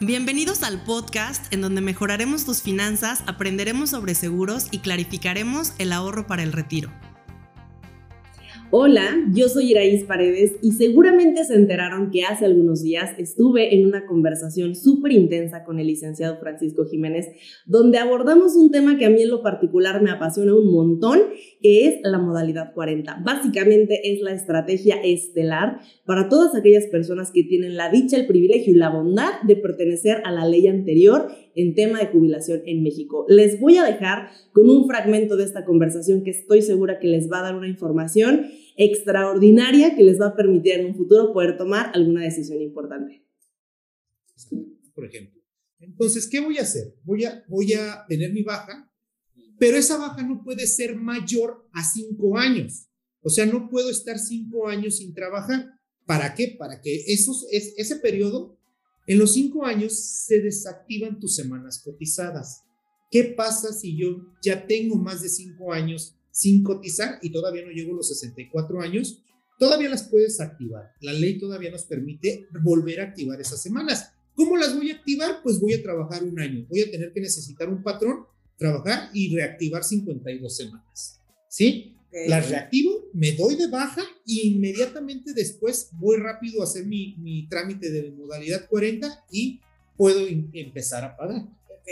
Bienvenidos al podcast en donde mejoraremos tus finanzas, aprenderemos sobre seguros y clarificaremos el ahorro para el retiro. Hola, yo soy Iraís Paredes y seguramente se enteraron que hace algunos días estuve en una conversación súper intensa con el licenciado Francisco Jiménez, donde abordamos un tema que a mí en lo particular me apasiona un montón, que es la modalidad 40. Básicamente es la estrategia estelar para todas aquellas personas que tienen la dicha, el privilegio y la bondad de pertenecer a la ley anterior en tema de jubilación en México. Les voy a dejar con un fragmento de esta conversación que estoy segura que les va a dar una información extraordinaria que les va a permitir en un futuro poder tomar alguna decisión importante. Por ejemplo. Entonces, ¿qué voy a hacer? Voy a, voy a tener mi baja, pero esa baja no puede ser mayor a cinco años. O sea, no puedo estar cinco años sin trabajar. ¿Para qué? Para que esos, ese periodo en los cinco años se desactivan tus semanas cotizadas. ¿Qué pasa si yo ya tengo más de cinco años sin cotizar y todavía no llego a los 64 años? Todavía las puedes activar. La ley todavía nos permite volver a activar esas semanas. ¿Cómo las voy a activar? Pues voy a trabajar un año. Voy a tener que necesitar un patrón, trabajar y reactivar 52 semanas. ¿Sí? Las reactivo, me doy de baja e inmediatamente después voy rápido a hacer mi, mi trámite de modalidad 40 y puedo empezar a pagar.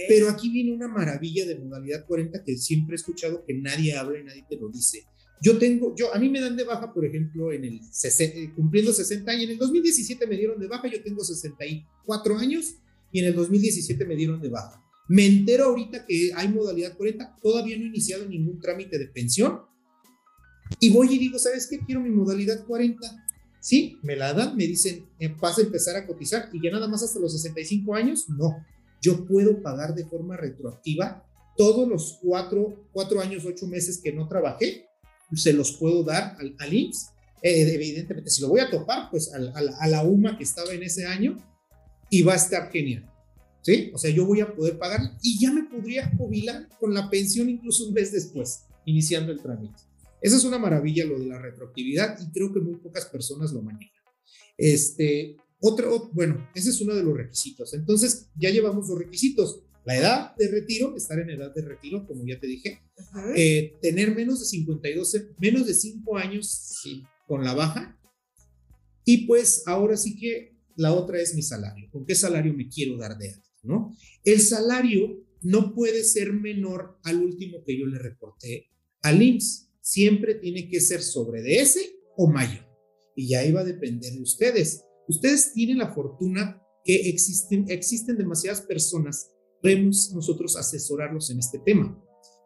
Pero aquí viene una maravilla de modalidad 40 que siempre he escuchado que nadie habla y nadie te lo dice. Yo tengo, yo, a mí me dan de baja, por ejemplo, en el eh, cumpliendo 60 años. En el 2017 me dieron de baja, yo tengo 64 años y en el 2017 me dieron de baja. Me entero ahorita que hay modalidad 40, todavía no he iniciado ningún trámite de pensión, y voy y digo, ¿sabes qué? Quiero mi modalidad 40. Sí, me la dan, me dicen, eh, vas a empezar a cotizar y ya nada más hasta los 65 años. No, yo puedo pagar de forma retroactiva todos los cuatro, cuatro años, ocho meses que no trabajé, se los puedo dar al, al IMSS. Eh, evidentemente, si lo voy a topar, pues a, a la UMA que estaba en ese año y va a estar genial. ¿Sí? O sea, yo voy a poder pagar y ya me podría jubilar con la pensión incluso un mes después, iniciando el trámite. Esa es una maravilla lo de la retroactividad y creo que muy pocas personas lo manejan. Este, otro, bueno, ese es uno de los requisitos. Entonces, ya llevamos los requisitos. La edad de retiro, estar en edad de retiro, como ya te dije. Eh, tener menos de 52, menos de 5 años con la baja. Y pues ahora sí que la otra es mi salario. ¿Con qué salario me quiero dar de alta? ¿no? El salario no puede ser menor al último que yo le reporté al IMSS siempre tiene que ser sobre de ese o mayor. Y ya iba a depender de ustedes. Ustedes tienen la fortuna que existen, existen demasiadas personas. Podemos nosotros asesorarlos en este tema.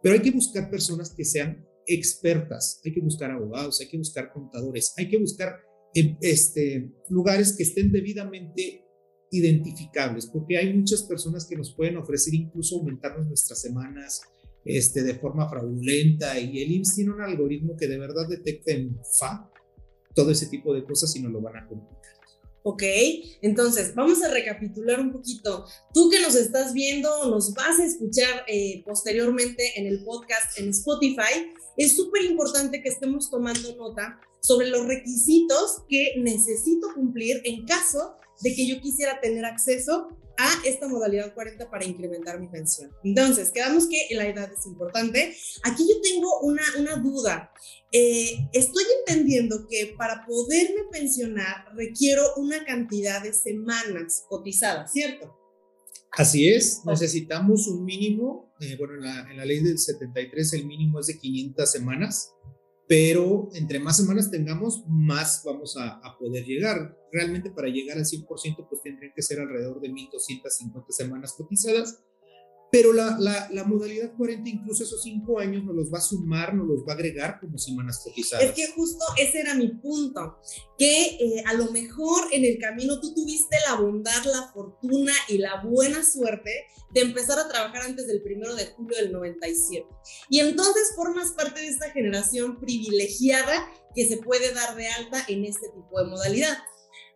Pero hay que buscar personas que sean expertas. Hay que buscar abogados, hay que buscar contadores, hay que buscar em, este, lugares que estén debidamente identificables, porque hay muchas personas que nos pueden ofrecer incluso aumentarnos nuestras semanas, este, de forma fraudulenta y el IMSS tiene un algoritmo que de verdad detecta en FA todo ese tipo de cosas y no lo van a complicar. Ok, entonces vamos a recapitular un poquito. Tú que nos estás viendo, nos vas a escuchar eh, posteriormente en el podcast en Spotify, es súper importante que estemos tomando nota sobre los requisitos que necesito cumplir en caso de que yo quisiera tener acceso a esta modalidad 40 para incrementar mi pensión. Entonces, quedamos que la edad es importante. Aquí yo tengo una, una duda. Eh, estoy entendiendo que para poderme pensionar requiero una cantidad de semanas cotizadas, ¿cierto? Así es, necesitamos un mínimo, eh, bueno, en la, en la ley del 73 el mínimo es de 500 semanas pero entre más semanas tengamos, más vamos a, poder llegar. Realmente para llegar al 100%, pues tendrían que ser alrededor de 1.250 semanas cotizadas, pero la, la, modalidad 40, incluso esos cinco años, nos los va a sumar, nos los va a agregar como semanas cotizadas. Es que justo ese era mi punto, que eh, a lo mejor en el camino tú tuviste la bondad, la fortuna y la buena suerte de empezar a trabajar antes del primero de julio del 97. Y entonces formas parte de esta generación privilegiada que se puede dar de alta en este tipo de modalidad.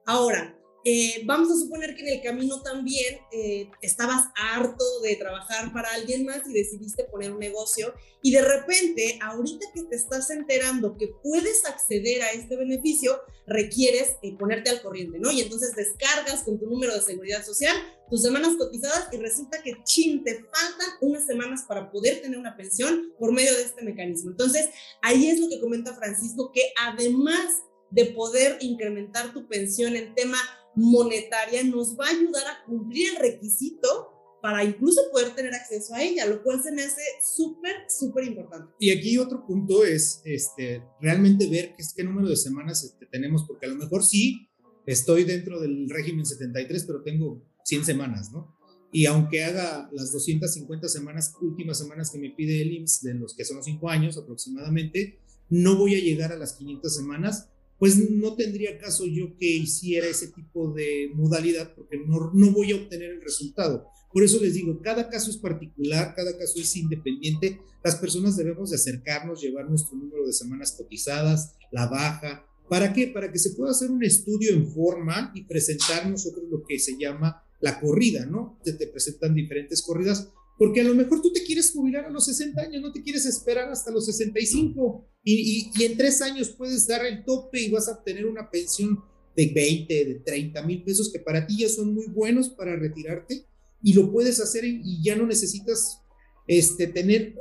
Ahora, eh, vamos a suponer que en el camino también eh, estabas harto de trabajar para alguien más y decidiste poner un negocio y de repente, ahorita que te estás enterando que puedes acceder a este beneficio, requieres eh, ponerte al corriente, ¿no? Y entonces descargas con tu número de seguridad social tus semanas cotizadas y resulta que, chin, te faltan unas semanas para poder tener una pensión por medio de este mecanismo. Entonces, ahí es lo que comenta Francisco, que además de poder incrementar tu pensión en tema monetaria nos va a ayudar a cumplir el requisito para incluso poder tener acceso a ella, lo cual se me hace súper, súper importante. Y aquí otro punto es este, realmente ver qué, qué número de semanas este, tenemos, porque a lo mejor sí estoy dentro del régimen 73, pero tengo 100 semanas, ¿no? Y aunque haga las 250 semanas, últimas semanas que me pide el IMSS, de los que son los 5 años aproximadamente, no voy a llegar a las 500 semanas pues no tendría caso yo que hiciera ese tipo de modalidad porque no, no voy a obtener el resultado. Por eso les digo, cada caso es particular, cada caso es independiente. Las personas debemos de acercarnos, llevar nuestro número de semanas cotizadas, la baja. ¿Para qué? Para que se pueda hacer un estudio en forma y presentar nosotros lo que se llama la corrida, ¿no? Se te presentan diferentes corridas porque a lo mejor tú te quieres jubilar a los 60 años, no te quieres esperar hasta los 65 y, y, en tres años puedes dar el tope y vas a obtener una pensión de 20, de 30 mil pesos que para ti ya son muy buenos para retirarte. Y lo puedes hacer y ya no necesitas este, tener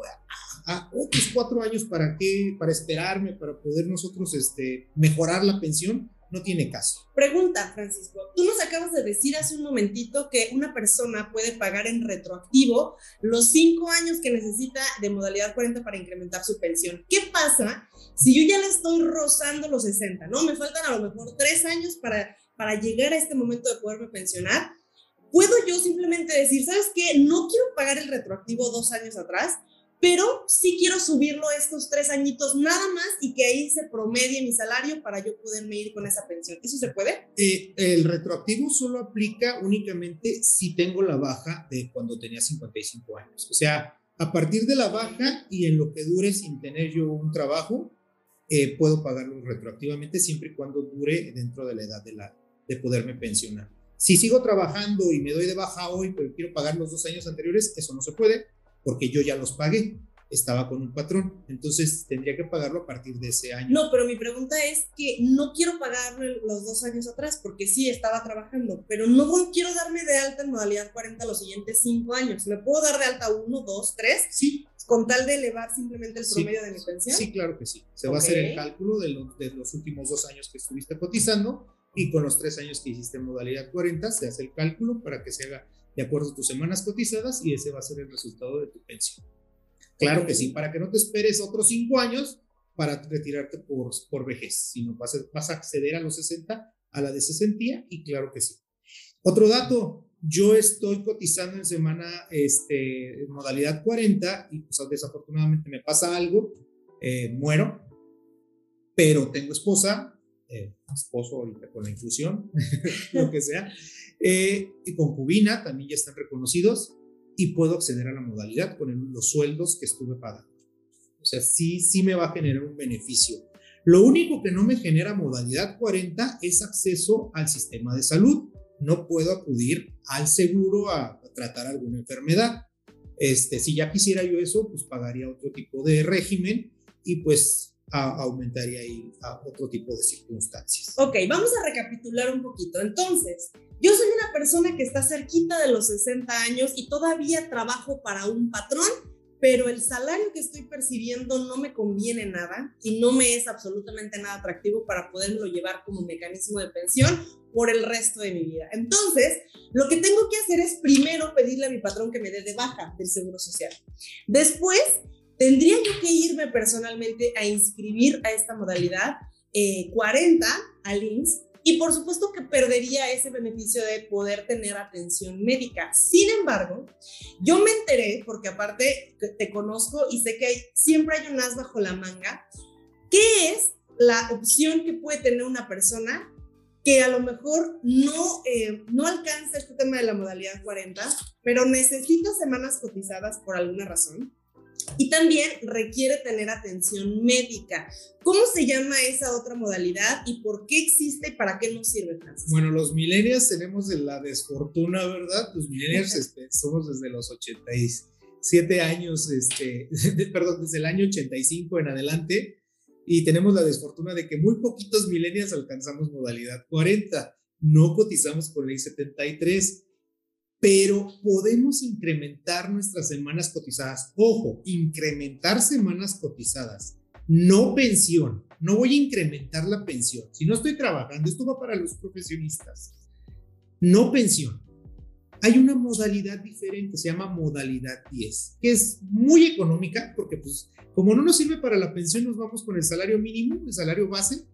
a, otros cuatro años para qué, para esperarme, para poder nosotros este, mejorar la pensión no tiene caso. Pregunta, Francisco, tú nos acabas de decir hace un momentito que una persona puede pagar en retroactivo los cinco años que necesita de modalidad 40 para incrementar su pensión. ¿Qué pasa si yo ya le estoy rozando los 60, no? Me faltan a lo mejor tres años para, para llegar a este momento de poderme pensionar. ¿Puedo yo simplemente decir, ¿sabes qué? No quiero pagar el retroactivo dos años atrás, pero sí quiero subirlo estos tres añitos nada más y que ahí se promedie mi salario para yo poderme ir con esa pensión. ¿Eso se puede? Eh, el retroactivo solo aplica únicamente si tengo la baja de cuando tenía 55 años. O sea, a partir de la baja y en lo que dure sin tener yo un trabajo, eh, puedo pagarlo retroactivamente siempre y cuando dure dentro de la edad de, la, de poderme pensionar. Si sigo trabajando y me doy de baja hoy, pero quiero pagar los dos años anteriores, eso no se puede porque yo ya los pagué, estaba con un patrón, entonces tendría que pagarlo a partir de ese año. No, pero mi pregunta es que no quiero pagarlo los dos años atrás, porque sí estaba trabajando, pero no quiero darme de alta en modalidad 40 los siguientes cinco años. ¿Me puedo dar de alta uno, dos, tres? Sí. Con tal de elevar simplemente el promedio de mi pensión. Sí, claro que sí. Se va a hacer el cálculo de, de los últimos dos años que estuviste cotizando y con los tres años que hiciste en modalidad 40 se hace el cálculo para que se haga de acuerdo a tus semanas cotizadas y ese va a ser el resultado de tu pensión. Claro que sí, para que no te esperes otros cinco años para retirarte por, por vejez, sino vas a, acceder a los 60, a la de 60 y claro que sí. Otro dato, yo estoy cotizando en semana, este, modalidad 40 y pues desafortunadamente me pasa algo, eh, muero, pero tengo esposa, eh, esposo ahorita con la inclusión, lo que sea, eh, y concubina también ya están reconocidos y puedo acceder a la modalidad con los sueldos que estuve pagando. O sea, sí, sí me va a generar un beneficio. Lo único que no me genera modalidad 40 es acceso al sistema de salud. No puedo acudir al seguro a, tratar alguna enfermedad. Este, si ya quisiera yo eso, pues pagaría otro tipo de régimen y pues aumentaría ahí a otro tipo de circunstancias. Ok, vamos a recapitular un poquito. Entonces, yo soy una persona que está cerquita de los 60 años y todavía trabajo para un patrón, pero el salario que estoy percibiendo no me conviene nada y no me es absolutamente nada atractivo para poderlo llevar como mecanismo de pensión por el resto de mi vida. Entonces, lo que tengo que hacer es primero pedirle a mi patrón que me dé de baja del Seguro Social. Después, tendría yo que irme personalmente a inscribir a esta modalidad 40 eh, al INS y por supuesto que perdería ese beneficio de poder tener atención médica. Sin embargo, yo me enteré, porque aparte te conozco y sé que siempre hay un as bajo la manga, ¿qué es la opción que puede tener una persona que a lo mejor no, eh, no alcanza este tema de la modalidad 40, pero necesita semanas cotizadas por alguna razón? Y también requiere tener atención médica. ¿Cómo se llama esa otra modalidad y por qué existe y para qué nos sirve, Francisco? Bueno, los millennials tenemos la desfortuna, ¿verdad? Los millennials este, somos desde los 87 años, este, perdón, desde el año 85 en adelante y tenemos la desfortuna de que muy poquitos millennials alcanzamos modalidad 40. No cotizamos por el I-73 pero podemos incrementar nuestras semanas cotizadas. Ojo, incrementar semanas cotizadas, no pensión. No voy a incrementar la pensión. Si no estoy trabajando, esto va para los profesionistas. No pensión. Hay una modalidad diferente, se llama modalidad 10, que es muy económica porque pues como no nos sirve para la pensión, nos vamos con el salario mínimo, el salario base,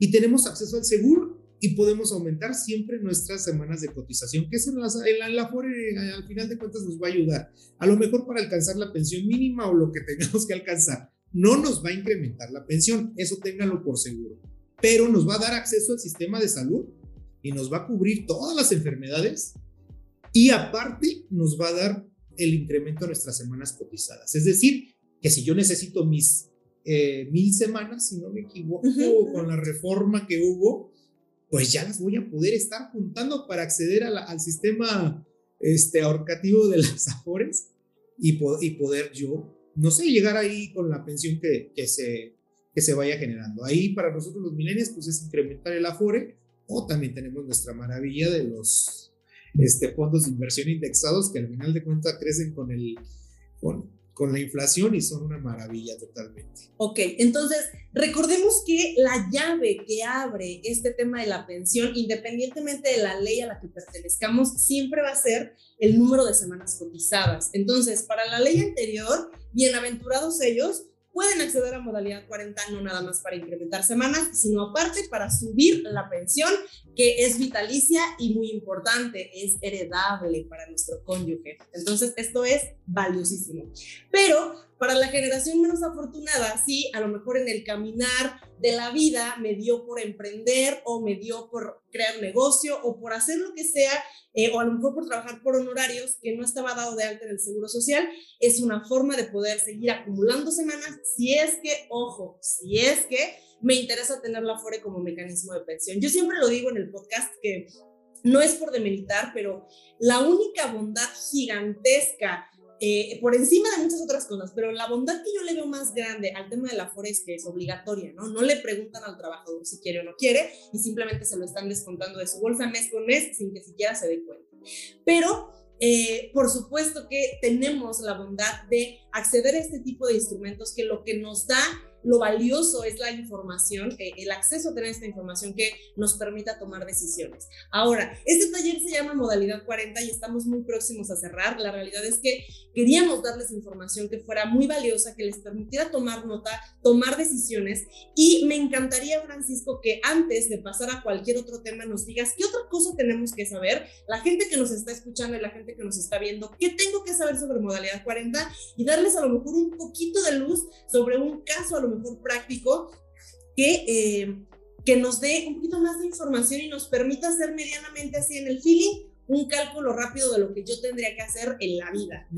y tenemos acceso al seguro y podemos aumentar siempre nuestras semanas de cotización, que eso en la, en la, FORE al final de cuentas nos va a ayudar. A lo mejor para alcanzar la pensión mínima o lo que tengamos que alcanzar. No nos va a incrementar la pensión, eso ténganlo por seguro, pero nos va a dar acceso al sistema de salud y nos va a cubrir todas las enfermedades y aparte nos va a dar el incremento a nuestras semanas cotizadas. Es decir, que si yo necesito mis eh, mil semanas, si no me equivoco, con la reforma que hubo, pues ya las voy a poder estar juntando para acceder al sistema este, ahorcativo de las Afores y, y, poder yo, no sé, llegar ahí con la pensión que, que, se, que se vaya generando. Ahí para nosotros los milenios, pues es incrementar el Afore o también tenemos nuestra maravilla de los este, fondos de inversión indexados que al final de cuentas crecen con el, con, con la inflación y son una maravilla totalmente. Ok, entonces recordemos que la llave que abre este tema de la pensión, independientemente de la ley a la que pertenezcamos, siempre va a ser el número de semanas cotizadas. Entonces, para la ley anterior, bienaventurados ellos, pueden acceder a modalidad 40 no nada más para incrementar semanas, sino aparte para subir la pensión, que es vitalicia y muy importante, es heredable para nuestro cónyuge. Entonces, esto es valiosísimo. Pero para la generación menos afortunada, sí, a lo mejor en el caminar de la vida me dio por emprender o me dio por crear un negocio o por hacer lo que sea, eh, o a lo mejor por trabajar por honorarios que no estaba dado de alta en el Seguro Social, es una forma de poder seguir acumulando semanas si es que, ojo, si es que me interesa tener la FORE como mecanismo de pensión. Yo siempre lo digo en el podcast que no es por demilitar, pero la única bondad gigantesca eh, por encima de muchas otras cosas, pero la bondad que yo le veo más grande al tema de la FORE es que es obligatoria, ¿no? No le preguntan al trabajador si quiere o no quiere y simplemente se lo están descontando de su bolsa mes con mes sin que siquiera se dé cuenta. Pero eh, por supuesto que tenemos la bondad de acceder a este tipo de instrumentos que lo que nos da lo valioso es la información, eh, el acceso a tener esta información que nos permita tomar decisiones. Ahora, este taller se llama Modalidad 40 y estamos muy próximos a cerrar. La realidad es que queríamos darles información que fuera muy valiosa, que les permitiera tomar nota, tomar decisiones y me encantaría, Francisco, que antes de pasar a cualquier otro tema nos digas qué otra cosa tenemos que saber, la gente que nos está escuchando y la gente que nos está viendo, qué tengo que saber sobre Modalidad 40 y darles a lo mejor un poquito de luz sobre un caso a lo mejor práctico que, eh, que nos dé un poquito más de información y nos permita hacer medianamente así en el feeling un cálculo rápido de lo que yo tendría que hacer en la vida.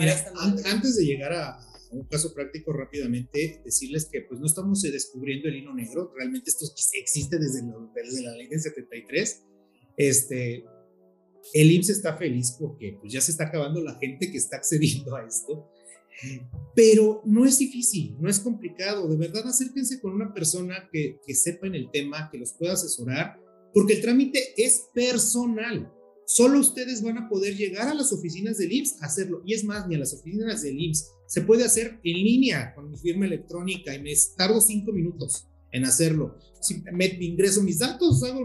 antes de llegar a, un caso práctico rápidamente, decirles que pues no estamos eh, descubriendo el hilo negro, realmente esto existe desde, desde la ley del 73. Este, el IMSS está feliz porque pues ya se está acabando la gente que está accediendo a esto. Pero no es difícil, no es complicado. De verdad, acérquense con una persona que, que sepa en el tema, que los pueda asesorar, porque el trámite es personal. Solo ustedes van a poder llegar a las oficinas del IMSS a hacerlo. Y es más, ni a las oficinas del IMSS. Se puede hacer en línea con mi firma electrónica y me tardo cinco minutos en hacerlo. Si me ingreso mis datos, hago,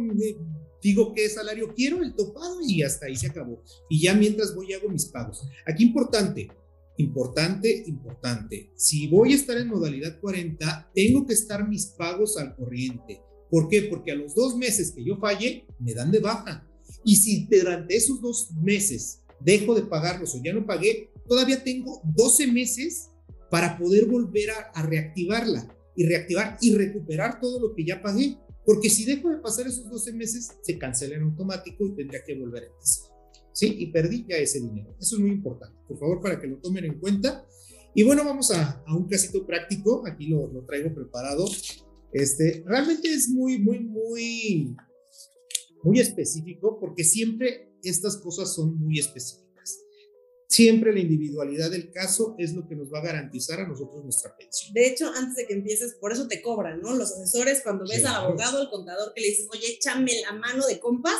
digo qué salario quiero, el topado y hasta ahí se acabó. Y ya mientras voy hago mis pagos. Aquí importante, Importante, importante. Si voy a estar en modalidad 40, tengo que estar mis pagos al corriente. ¿Por qué? Porque a los dos meses que yo falle, me dan de baja. Y si durante esos dos meses dejo de pagarlos o ya no pagué, todavía tengo 12 meses para poder volver a, reactivarla y reactivar y recuperar todo lo que ya pagué. Porque si dejo de pasar esos 12 meses, se cancela en automático y tendría que volver a empezar. ¿Sí? Y perdí ya ese dinero. Eso es muy importante, por favor, para que lo tomen en cuenta. Y bueno, vamos a, a un casito práctico, aquí lo, lo, traigo preparado. Este, realmente es muy, muy, muy, muy específico porque siempre estas cosas son muy específicas. Siempre la individualidad del caso es lo que nos va a garantizar a nosotros nuestra pensión. De hecho, antes de que empieces, por eso te cobran, ¿no? Los asesores, cuando ves al abogado, al contador, que le dices, oye, échame la mano de compas,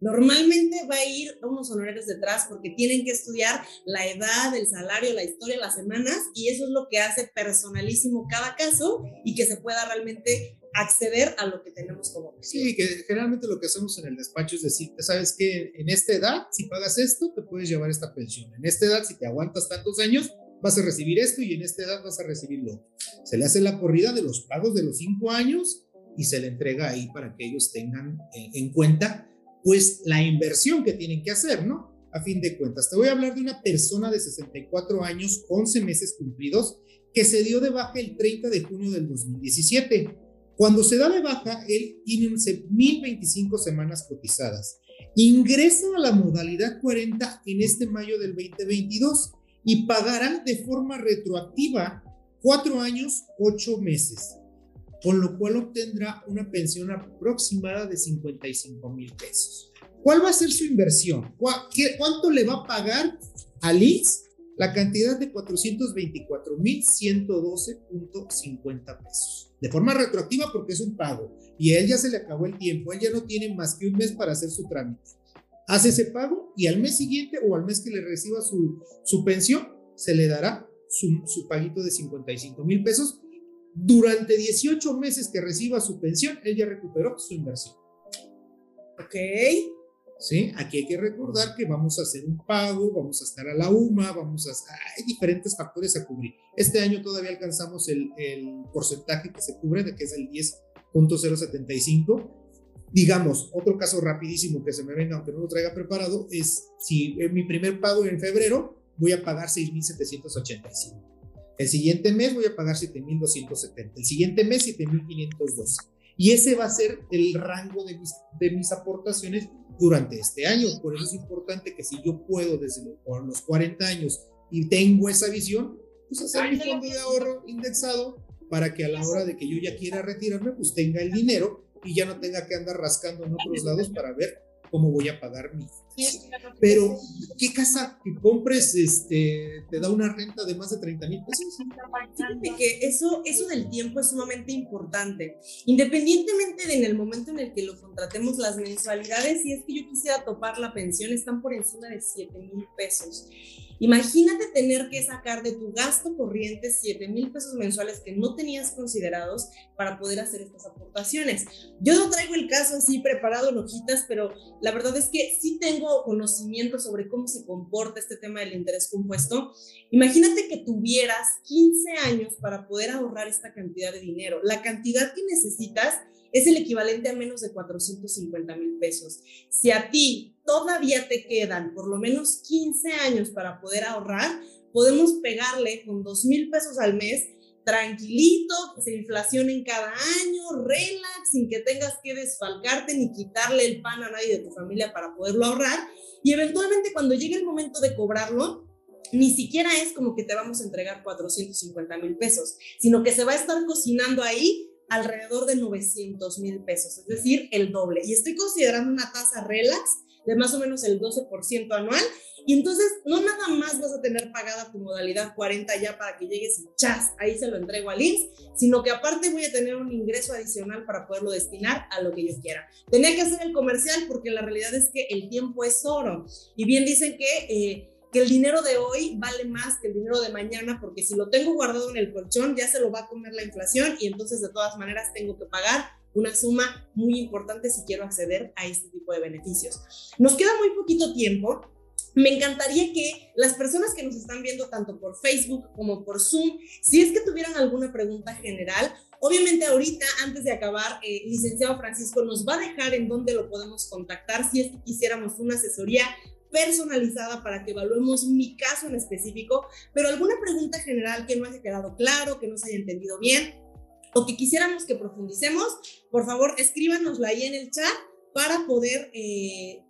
normalmente va a ir unos honorarios detrás porque tienen que estudiar la edad, el salario, la historia, las semanas, y eso es lo que hace personalísimo cada caso y que se pueda realmente acceder a lo que tenemos como Sí, que generalmente lo que hacemos en el despacho es decir, sabes que en esta edad, si pagas esto, te puedes llevar esta pensión. En esta edad, si te aguantas tantos años, vas a recibir esto y en esta edad vas a recibir lo otro. Se le hace la corrida de los pagos de los cinco años y se le entrega ahí para que ellos tengan eh, en cuenta, pues, la inversión que tienen que hacer, ¿no? A fin de cuentas, te voy a hablar de una persona de 64 años, 11 meses cumplidos, que se dio de baja el 30 de junio del 2017 cuando se da de baja, él tiene 1025 semanas cotizadas. Ingresa a la modalidad 40 en este mayo del 2022 y pagará de forma retroactiva cuatro años, ocho meses, con lo cual obtendrá una pensión aproximada de 55 mil pesos. ¿Cuál va a ser su inversión? ¿Cuánto le va a pagar a Liz? La cantidad de 424.112.50 pesos de forma retroactiva porque es un pago y a él ya se le acabó el tiempo, él ya no tiene más que un mes para hacer su trámite. Hace ese pago y al mes siguiente o al mes que le reciba su, su pensión, se le dará su, su paguito de 55 mil pesos. Durante 18 meses que reciba su pensión, él ya recuperó su inversión. Ok. ¿sí? Aquí hay que recordar que vamos a hacer un pago, vamos a estar a la UMA, vamos a... Hay diferentes factores a cubrir. Este año todavía alcanzamos el, el porcentaje que se cubre, que es el 10.075. Digamos, otro caso rapidísimo que se me venga, aunque no lo traiga preparado, es si en mi primer pago en febrero voy a pagar 6.785. El siguiente mes voy a pagar 7.270. El siguiente mes 7.512. Y ese va a ser el rango de mis, de mis aportaciones durante este año. Por eso es importante que si yo puedo desde los 40 años y tengo esa visión, pues hacer mi fondo de ahorro indexado para que a la hora de que yo ya quiera retirarme, pues tenga el dinero y ya no tenga que andar rascando en otros lados para ver cómo voy a pagar mi pero qué casa que compres este te da una renta de más de 30 mil pesos Fíjate que eso eso del tiempo es sumamente importante. Independientemente de en el momento en el que lo contratemos las mensualidades si es que yo quisiera topar la pensión están por encima de 7 mil pesos Imagínate tener que sacar de tu gasto corriente 7 mil pesos mensuales que no tenías considerados para poder hacer estas aportaciones. Yo no traigo el caso así preparado en hojitas, pero la verdad es que sí tengo conocimiento sobre cómo se comporta este tema del interés compuesto. Imagínate que tuvieras 15 años para poder ahorrar esta cantidad de dinero. La cantidad que necesitas es el equivalente a menos de 450 mil pesos. Si a ti todavía te quedan por lo menos 15 años para poder ahorrar, podemos pegarle con 2 mil pesos al mes tranquilito, que se inflación en cada año, relax, sin que tengas que desfalcarte ni quitarle el pan a nadie de tu familia para poderlo ahorrar. Y eventualmente cuando llegue el momento de cobrarlo, ni siquiera es como que te vamos a entregar 450 mil pesos, sino que se va a estar cocinando ahí alrededor de 900 mil pesos, es decir, el doble. Y estoy considerando una tasa relax de más o menos el 12% anual. Y entonces no nada más vas a tener pagada tu modalidad 40 ya para que llegues y chas, ahí se lo entrego al IMSS, sino que aparte voy a tener un ingreso adicional para poderlo destinar a lo que yo quiera. Tenía que hacer el comercial porque la realidad es que el tiempo es oro. Y bien dicen que... Eh, que el dinero de hoy vale más que el dinero de mañana, porque si lo tengo guardado en el colchón, ya se lo va a comer la inflación y entonces de todas maneras tengo que pagar una suma muy importante si quiero acceder a este tipo de beneficios. Nos queda muy poquito tiempo. Me encantaría que las personas que nos están viendo tanto por Facebook como por Zoom, si es que tuvieran alguna pregunta general, obviamente ahorita, antes de acabar, eh, licenciado Francisco nos va a dejar en dónde lo podemos contactar si es que quisiéramos una asesoría personalizada para que evaluemos mi caso en específico, pero alguna pregunta general que no haya quedado claro, que no se haya entendido bien o que quisiéramos que profundicemos, por favor escríbanosla ahí en el chat para poder eh,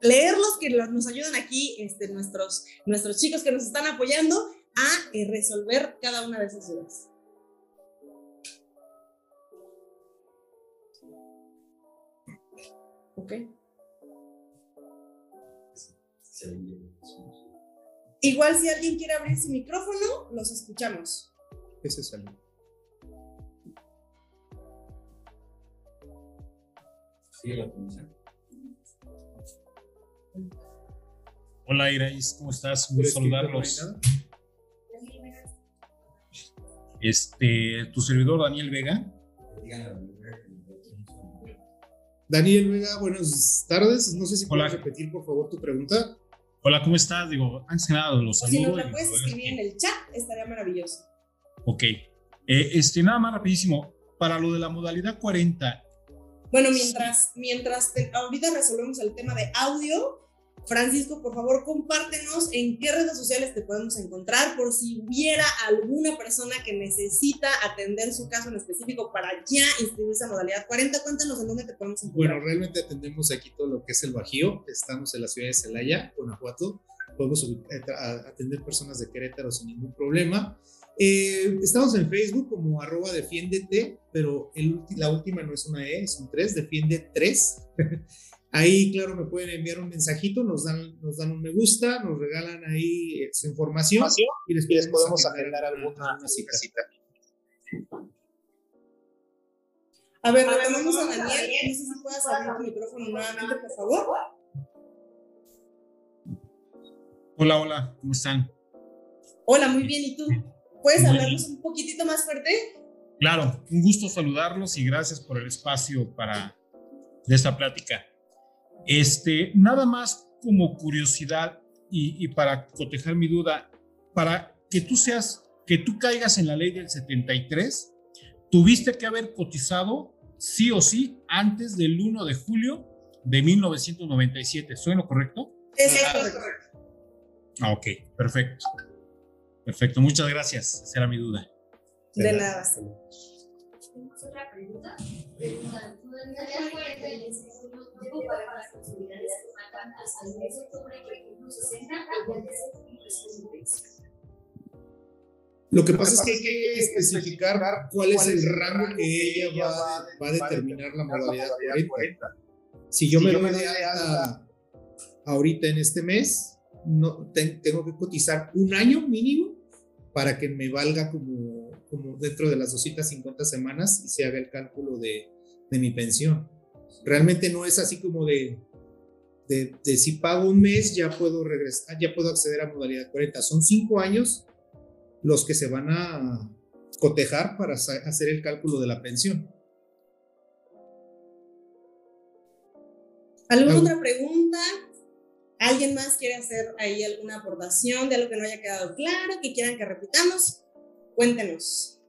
leerlos, que nos ayudan aquí este, nuestros, nuestros chicos que nos están apoyando a eh, resolver cada una de esas dudas. Ok. Igual si alguien quiere abrir su micrófono, los escuchamos. Ese es el. Hola Irais, ¿cómo estás? Un gusto saludarlos. Este, tu servidor Daniel Vega. Daniel Vega, buenas tardes. No sé si puedes repetir, por favor, tu pregunta. Hola, ¿cómo estás? Digo, antes que nada, los saludos. Si nos la puedes escribir en el chat, estaría maravilloso. Ok. Eh, este, nada más rapidísimo. Para lo de la modalidad 40. Bueno, mientras, mientras ahorita resolvemos el tema de audio, Francisco, por favor, compártenos en qué redes sociales te podemos encontrar por si hubiera alguna persona que necesita atender su caso en específico para ya inscribirse a modalidad 40. Cuéntanos en dónde te podemos encontrar. Bueno, realmente atendemos aquí todo lo que es el Bajío. Estamos en la ciudad de Celaya, Guanajuato. Podemos eh, atender personas de Querétaro sin ningún problema. Eh, estamos en Facebook como arroba defiéndete, pero la última no es una E, es un 3, defiende 3. Ahí, claro, me pueden enviar un mensajito, nos dan, nos dan un me gusta, nos regalan ahí eh, su información y les, podemos agendar alguna, cita. A ver, retomamos a Daniel. No sé si puedas abrir tu micrófono nuevamente, por favor. Hola, hola, ¿cómo están? Hola, muy bien, ¿y tú? ¿Puedes hablarnos un poquitito más fuerte? Claro, un gusto saludarlos y gracias por el espacio para de esta plática. Este, nada más como curiosidad y, para cotejar mi duda, para que tú seas, que tú caigas en la ley del 73, tuviste que haber cotizado sí o sí antes del 1 de julio de 1997. ¿Suena correcto? Es correcto. Ah, ok, perfecto. Perfecto, muchas gracias. Esa era mi duda. De nada. otra pregunta? Lo que pasa es que hay que especificar cuál es el rango que ella va, va a determinar la modalidad 40. Si yo me doy de alta ahorita en este mes, no, tengo que cotizar un año mínimo para que me valga como, como dentro de las 250 semanas y se haga el cálculo de, de mi pensión. Realmente no es así como de, de, si pago un mes ya puedo regresar, ya puedo acceder a modalidad 40. Son cinco años los que se van a cotejar para hacer el cálculo de la pensión. ¿Alguna otra pregunta? ¿Alguien más quiere hacer ahí alguna aportación de algo que no haya quedado claro, que quieran que repitamos? Cuéntenos.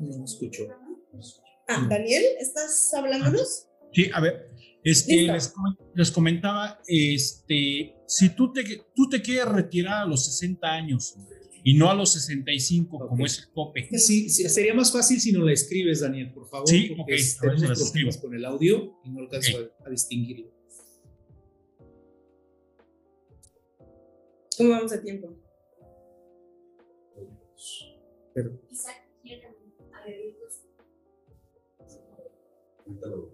No escucho. Ah, Daniel, ¿estás hablándonos? Sí, a ver, este, les, les, comentaba, este, si tú te, tú te quieres retirar a los 60 años y no a los 65, como es el tope. Sí, sería más fácil si no la escribes, Daniel, por favor. Sí, porque ok. tenemos con el audio y no alcanzo a, a, distinguirlo. ¿Cómo vamos a tiempo? Pero,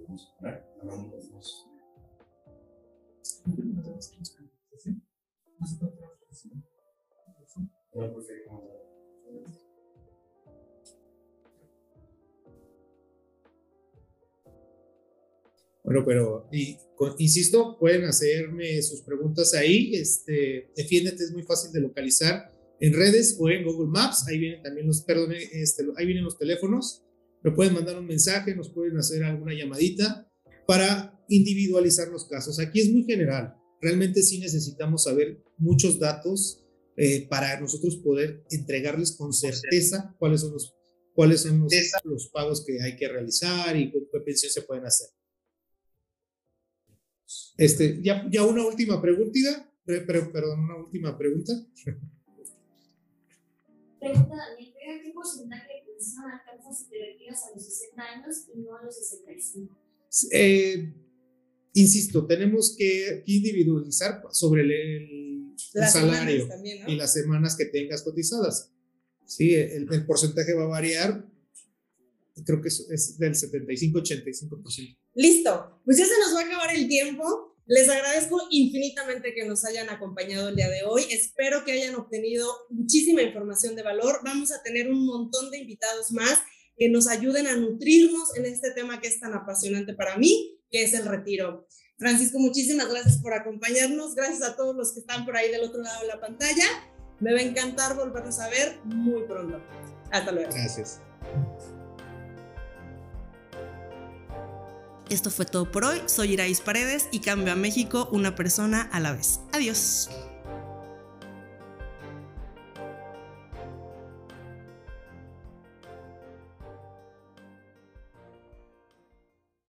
bueno, pero y, insisto, pueden hacerme sus preguntas ahí. Este, defiéndete es muy fácil de localizar en redes o en Google Maps. Ahí vienen también los, perdón, este, ahí vienen los teléfonos me pueden mandar un mensaje, nos pueden hacer alguna llamadita para individualizar los casos. Aquí es muy general. Realmente sí necesitamos saber muchos datos eh, para nosotros poder entregarles con certeza cuáles son los, cuáles son los, pagos que hay que realizar y qué pensión se pueden hacer. Este, ya, ya una última pregunta, perdón, una última pregunta. Pregunta, ¿qué porcentaje atención alcanza si te retiras a los 60 años y no a los 65? Eh, insisto, tenemos que individualizar sobre el, el salario también, ¿no? y las semanas que tengas cotizadas. Sí, el, el porcentaje va a variar, creo que es, es del 75-85%. Listo, pues ya se nos va a acabar el tiempo. Les agradezco infinitamente que nos hayan acompañado el día de hoy. Espero que hayan obtenido muchísima información de valor. Vamos a tener un montón de invitados más que nos ayuden a nutrirnos en este tema que es tan apasionante para mí, que es el retiro. Francisco, muchísimas gracias por acompañarnos. Gracias a todos los que están por ahí del otro lado de la pantalla. Me va a encantar volvernos a ver muy pronto. Hasta luego. Gracias. Esto fue todo por hoy. Soy Irais Paredes y cambio a México una persona a la vez. Adiós.